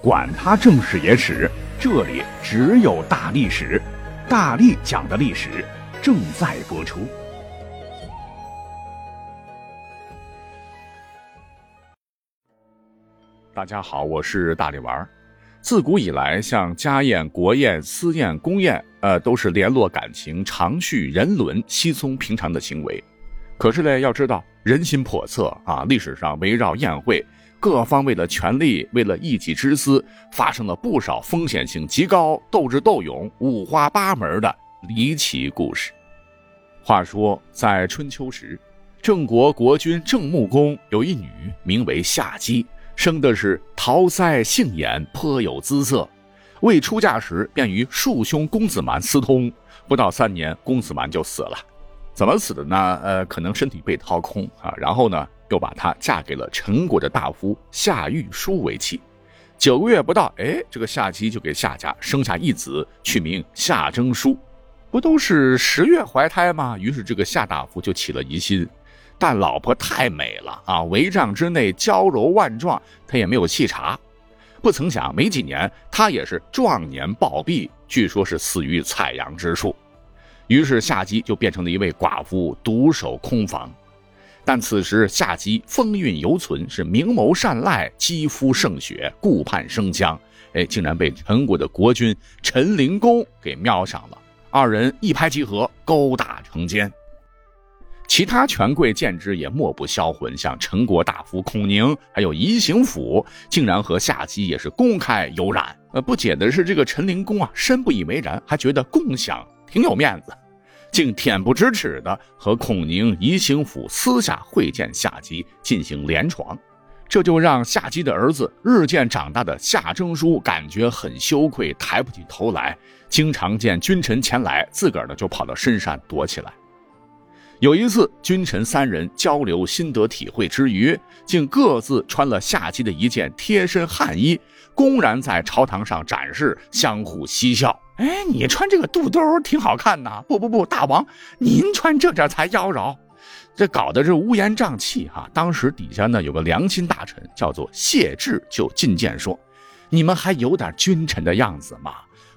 管他正史野史，这里只有大历史，大力讲的历史正在播出。大家好，我是大力丸。自古以来，像家宴、国宴、私宴、公宴，呃，都是联络感情、长叙人伦、稀松平常的行为。可是呢，要知道人心叵测啊，历史上围绕宴会。各方为了权力，为了一己之私，发生了不少风险性极高、斗智斗勇、五花八门的离奇故事。话说，在春秋时，郑国国君郑穆公有一女，名为夏姬，生的是桃腮杏眼，颇有姿色。未出嫁时，便与庶兄公子蛮私通，不到三年，公子蛮就死了。怎么死的呢？呃，可能身体被掏空啊，然后呢？又把她嫁给了陈国的大夫夏玉书为妻，九个月不到，哎，这个夏姬就给夏家生下一子，取名夏征舒。不都是十月怀胎吗？于是这个夏大夫就起了疑心，但老婆太美了啊，帷帐之内娇柔万状，他也没有细查。不曾想，没几年，他也是壮年暴毙，据说是死于采阳之术。于是夏姬就变成了一位寡妇，独守空房。但此时夏姬风韵犹存，是明眸善睐，肌肤胜雪，顾盼生香。哎，竟然被陈国的国君陈灵公给瞄上了。二人一拍即合，勾搭成奸。其他权贵见之也莫不销魂，像陈国大夫孔宁，还有宜行府，竟然和夏姬也是公开有染。呃，不解的是，这个陈灵公啊，深不以为然，还觉得共享挺有面子。竟恬不知耻地和孔宁、宜兴府私下会见夏姬，进行连床，这就让夏姬的儿子日渐长大的夏征舒感觉很羞愧，抬不起头来。经常见君臣前来，自个儿呢就跑到深山躲起来。有一次，君臣三人交流心得体会之余，竟各自穿了夏姬的一件贴身汗衣，公然在朝堂上展示，相互嬉笑。哎，你穿这个肚兜挺好看呐！不不不，大王，您穿这件才妖娆。这搞得是乌烟瘴气哈。当时底下呢有个良心大臣，叫做谢志，就进谏说：“你们还有点君臣的样子吗？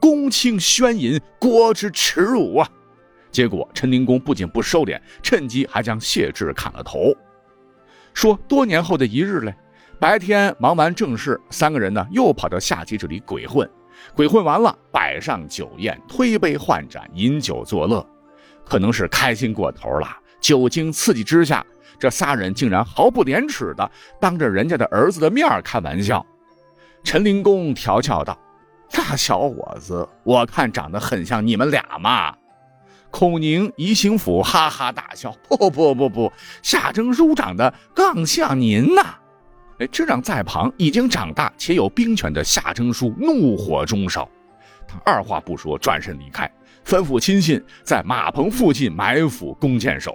公卿宣淫，国之耻辱啊！”结果陈灵公不仅不收敛，趁机还将谢志砍了头。说多年后的一日嘞，白天忙完正事，三个人呢又跑到下级这里鬼混。鬼混完了，摆上酒宴，推杯换盏，饮酒作乐，可能是开心过头了。酒精刺激之下，这仨人竟然毫不廉耻的当着人家的儿子的面开玩笑。陈灵公调笑道：“那小伙子，我看长得很像你们俩嘛。”孔宁、宜兴府哈哈大笑：“不不不不，夏征舒长得更像您呐。”哎，这让在旁已经长大且有兵权的夏征舒怒火中烧，他二话不说转身离开，吩咐亲信在马棚附近埋伏弓箭手。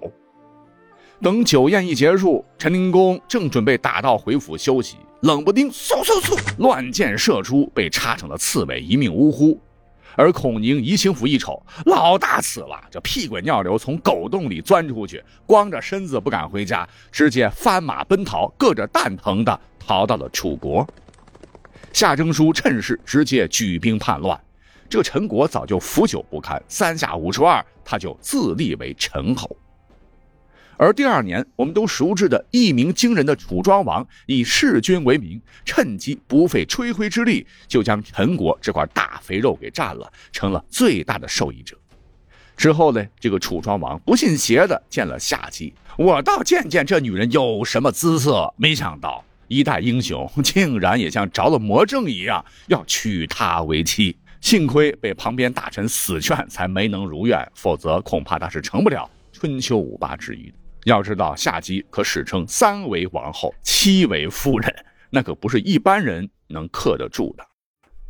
等酒宴一结束，陈灵公正准备打道回府休息，冷不丁嗖嗖嗖，乱箭射出，被插成了刺猬，一命呜呼。而孔宁、宜兴府一瞅，老大死了，这屁滚尿流从狗洞里钻出去，光着身子不敢回家，直接翻马奔逃，硌着蛋疼的逃到了楚国。夏征舒趁势直接举兵叛乱，这陈国早就腐朽不堪，三下五除二，他就自立为陈侯。而第二年，我们都熟知的一鸣惊人的楚庄王，以弑君为名，趁机不费吹灰之力，就将陈国这块大肥肉给占了，成了最大的受益者。之后呢，这个楚庄王不信邪的见了夏姬，我倒见见这女人有什么姿色。没想到一代英雄竟然也像着了魔怔一样，要娶她为妻。幸亏被旁边大臣死劝，才没能如愿，否则恐怕他是成不了春秋五霸之一的。要知道，夏姬可史称三为王后，七为夫人，那可不是一般人能克得住的。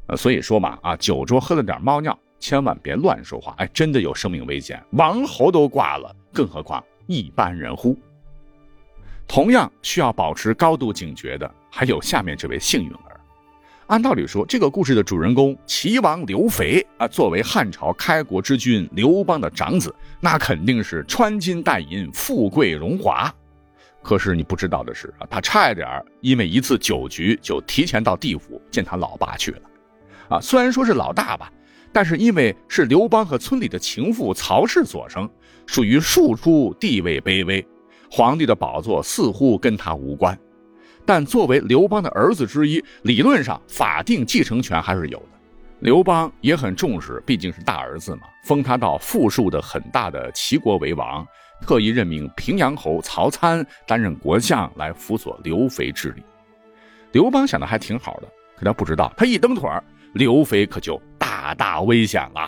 呃，所以说嘛，啊，酒桌喝了点猫尿，千万别乱说话，哎，真的有生命危险，王侯都挂了，更何况一般人乎？同样需要保持高度警觉的，还有下面这位幸运儿。按道理说，这个故事的主人公齐王刘肥啊，作为汉朝开国之君刘邦的长子，那肯定是穿金戴银、富贵荣华。可是你不知道的是啊，他差一点因为一次酒局就提前到地府，见他老爸去了。啊，虽然说是老大吧，但是因为是刘邦和村里的情妇曹氏所生，属于庶出，地位卑微，皇帝的宝座似乎跟他无关。但作为刘邦的儿子之一，理论上法定继承权还是有的。刘邦也很重视，毕竟是大儿子嘛，封他到富庶的很大的齐国为王。特意任命平阳侯曹参担任国相，来辅佐刘肥治理。刘邦想的还挺好的，可他不知道，他一蹬腿刘肥可就大大危险了。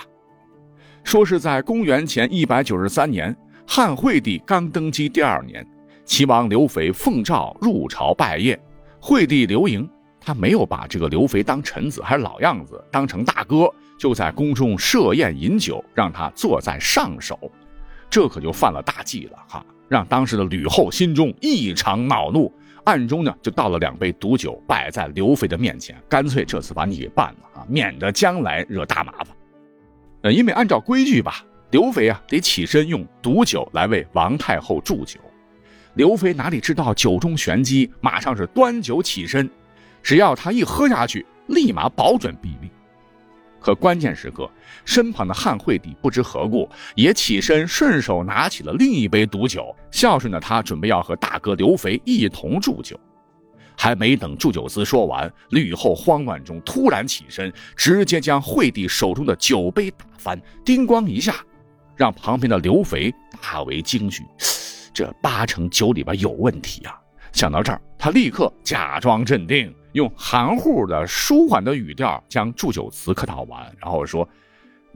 说是在公元前一百九十三年，汉惠帝刚登基第二年，齐王刘肥奉诏入朝拜谒。惠帝刘盈他没有把这个刘肥当臣子，还是老样子，当成大哥，就在宫中设宴饮酒，让他坐在上首。这可就犯了大忌了哈，让当时的吕后心中异常恼怒，暗中呢就倒了两杯毒酒摆在刘肥的面前，干脆这次把你给办了啊，免得将来惹大麻烦。呃，因为按照规矩吧，刘肥啊得起身用毒酒来为王太后祝酒。刘肥哪里知道酒中玄机，马上是端酒起身，只要他一喝下去，立马保准毙命。可关键时刻，身旁的汉惠帝不知何故也起身，顺手拿起了另一杯毒酒，孝顺的他准备要和大哥刘肥一同祝酒。还没等祝酒司说完，吕后慌乱中突然起身，直接将惠帝手中的酒杯打翻，叮咣一下，让旁边的刘肥大为惊惧。这八成酒里边有问题啊！想到这儿，他立刻假装镇定。用含糊的、舒缓的语调将祝酒词客套完，然后说：“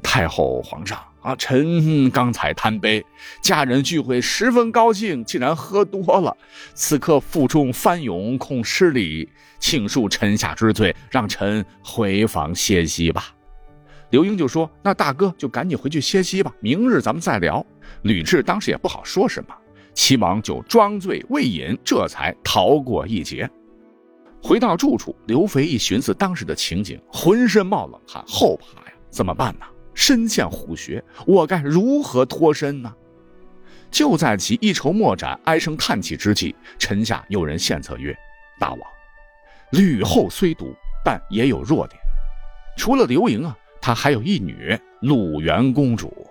太后、皇上啊，臣刚才贪杯，家人聚会十分高兴，竟然喝多了。此刻腹中翻涌，恐失礼，请恕臣下之罪，让臣回房歇息吧。”刘英就说：“那大哥就赶紧回去歇息吧，明日咱们再聊。”吕雉当时也不好说什么，齐王就装醉未饮，这才逃过一劫。回到住处，刘肥一寻思当时的情景，浑身冒冷汗，后怕呀，怎么办呢？身陷虎穴，我该如何脱身呢？就在其一筹莫展、唉声叹气之际，臣下有人献策曰：“大王，吕后虽毒，但也有弱点。除了刘盈啊，她还有一女鲁元公主，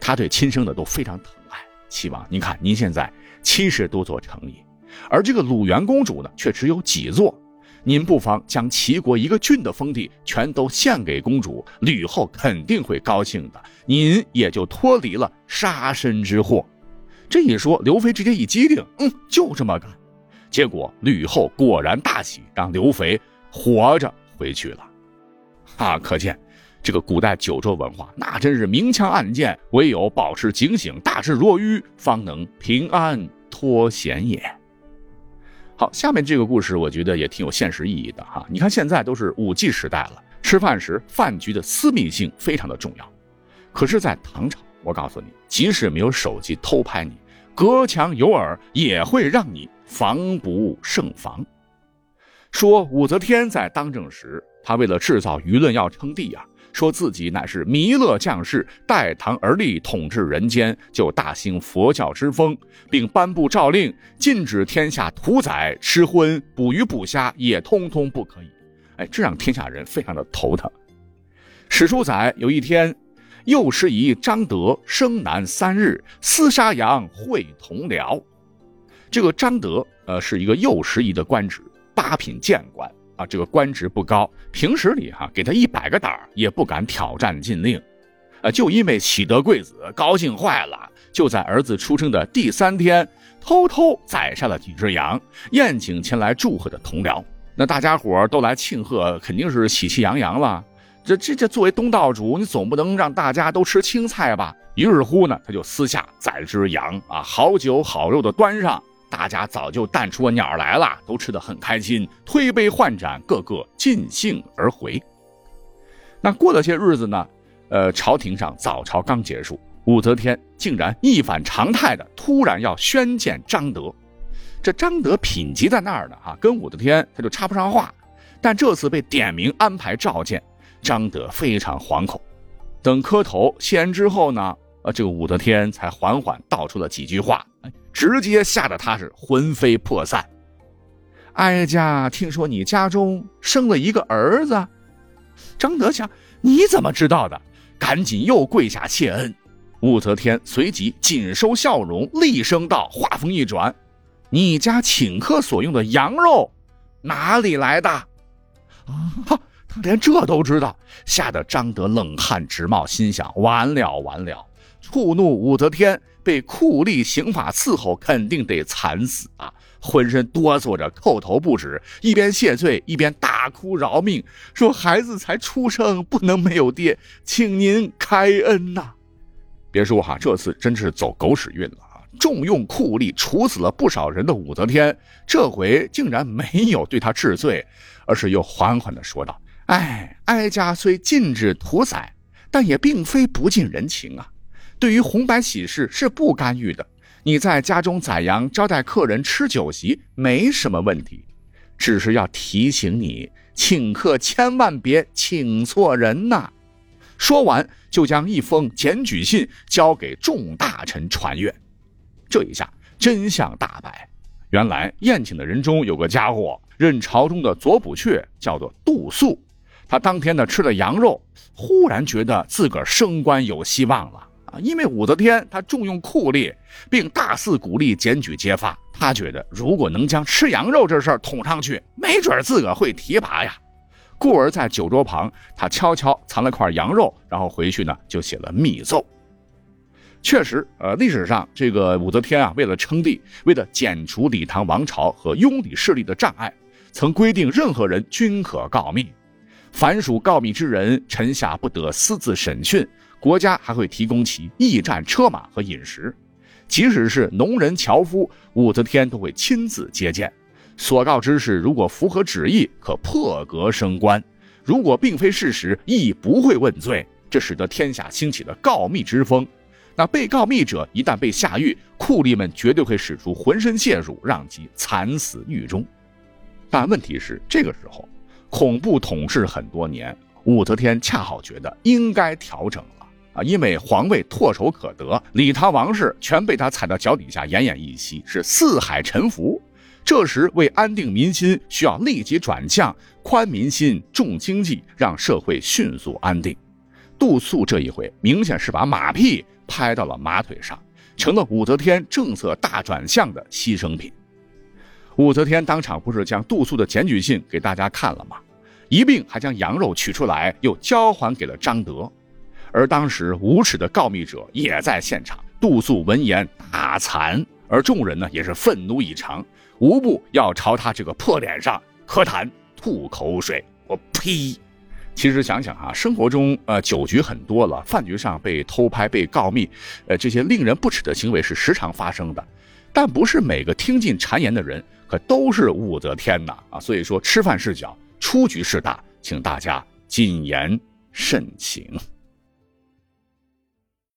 她对亲生的都非常疼爱。齐王，您看您现在七十多座城邑，而这个鲁元公主呢，却只有几座。”您不妨将齐国一个郡的封地全都献给公主，吕后肯定会高兴的，您也就脱离了杀身之祸。这一说，刘肥直接一激灵，嗯，就这么干。结果吕后果然大喜，让刘肥活着回去了。啊，可见这个古代九州文化，那真是明枪暗箭，唯有保持警醒，大智若愚，方能平安脱险也。好，下面这个故事我觉得也挺有现实意义的哈。你看现在都是五 G 时代了，吃饭时饭局的私密性非常的重要。可是，在唐朝，我告诉你，即使没有手机偷拍你，隔墙有耳也会让你防不胜防。说武则天在当政时，她为了制造舆论要称帝啊。说自己乃是弥勒降世，代唐而立，统治人间，就大兴佛教之风，并颁布诏令，禁止天下屠宰、吃荤、捕鱼、捕虾，也通通不可以。哎，这让天下人非常的头疼。史书载，有一天，右师仪张德生男三日，厮杀羊，会同僚。这个张德，呃，是一个右师仪的官职，八品谏官。啊，这个官职不高，平时里哈给他一百个胆儿也不敢挑战禁令，啊，就因为喜得贵子，高兴坏了，就在儿子出生的第三天，偷偷宰杀了几只羊，宴请前来祝贺的同僚。那大家伙都来庆贺，肯定是喜气洋洋了。这这这，作为东道主，你总不能让大家都吃青菜吧？于是乎呢，他就私下宰了只羊啊，好酒好肉的端上。大家早就淡出鸟来了，都吃得很开心，推杯换盏，个个尽兴而回。那过了些日子呢，呃，朝廷上早朝刚结束，武则天竟然一反常态的突然要宣见张德。这张德品级在那儿呢，哈，跟武则天他就插不上话。但这次被点名安排召见，张德非常惶恐。等磕头谢恩之后呢，呃，这个武则天才缓缓道出了几句话。直接吓得他是魂飞魄散，哀家听说你家中生了一个儿子。张德想，你怎么知道的？赶紧又跪下谢恩。武则天随即紧收笑容，厉声道：“话锋一转，你家请客所用的羊肉哪里来的？”啊，他连这都知道，吓得张德冷汗直冒，心想：完了完了！触怒武则天，被酷吏刑法伺候，肯定得惨死啊！浑身哆嗦着，叩头不止，一边谢罪，一边大哭饶命，说：“孩子才出生，不能没有爹，请您开恩呐！”别说哈，这次真是走狗屎运了啊！重用酷吏，处死了不少人的武则天，这回竟然没有对他治罪，而是又缓缓地说道：“哎，哀家虽禁止屠宰，但也并非不近人情啊。对于红白喜事是不干预的。你在家中宰羊招待客人吃酒席没什么问题，只是要提醒你，请客千万别请错人呐。”说完，就将一封检举信交给众大臣传阅。这一下真相大白，原来宴请的人中有个家伙，任朝中的左补阙，叫做杜肃。他当天呢吃了羊肉，忽然觉得自个儿升官有希望了啊！因为武则天她重用酷吏，并大肆鼓励检举揭发，她觉得如果能将吃羊肉这事儿捅上去，没准自个会提拔呀。故而在酒桌旁，她悄悄藏了块羊肉，然后回去呢就写了密奏。确实，呃，历史上这个武则天啊，为了称帝，为了剪除李唐王朝和拥李势力的障碍，曾规定任何人均可告密，凡属告密之人，臣下不得私自审讯，国家还会提供其驿站车马和饮食，即使是农人樵夫，武则天都会亲自接见。所告之事，如果符合旨意，可破格升官；如果并非事实，亦不会问罪。这使得天下兴起了告密之风。那被告密者一旦被下狱，酷吏们绝对会使出浑身解数，让其惨死狱中。但问题是，这个时候恐怖统治很多年，武则天恰好觉得应该调整了啊，因为皇位唾手可得，李唐王室全被他踩到脚底下，奄奄一息，是四海沉浮。这时，为安定民心，需要立即转向，宽民心，重经济，让社会迅速安定。杜肃这一回，明显是把马屁拍到了马腿上，成了武则天政策大转向的牺牲品。武则天当场不是将杜肃的检举信给大家看了吗？一并还将羊肉取出来，又交还给了张德。而当时无耻的告密者也在现场。杜肃闻言大惭，而众人呢，也是愤怒异常。无不要朝他这个破脸上喝痰、吐口水。我呸！其实想想啊，生活中呃酒局很多了，饭局上被偷拍、被告密，呃这些令人不齿的行为是时常发生的。但不是每个听进谗言的人可都是武则天呐啊！所以说吃饭是小，出局是大，请大家谨言慎行。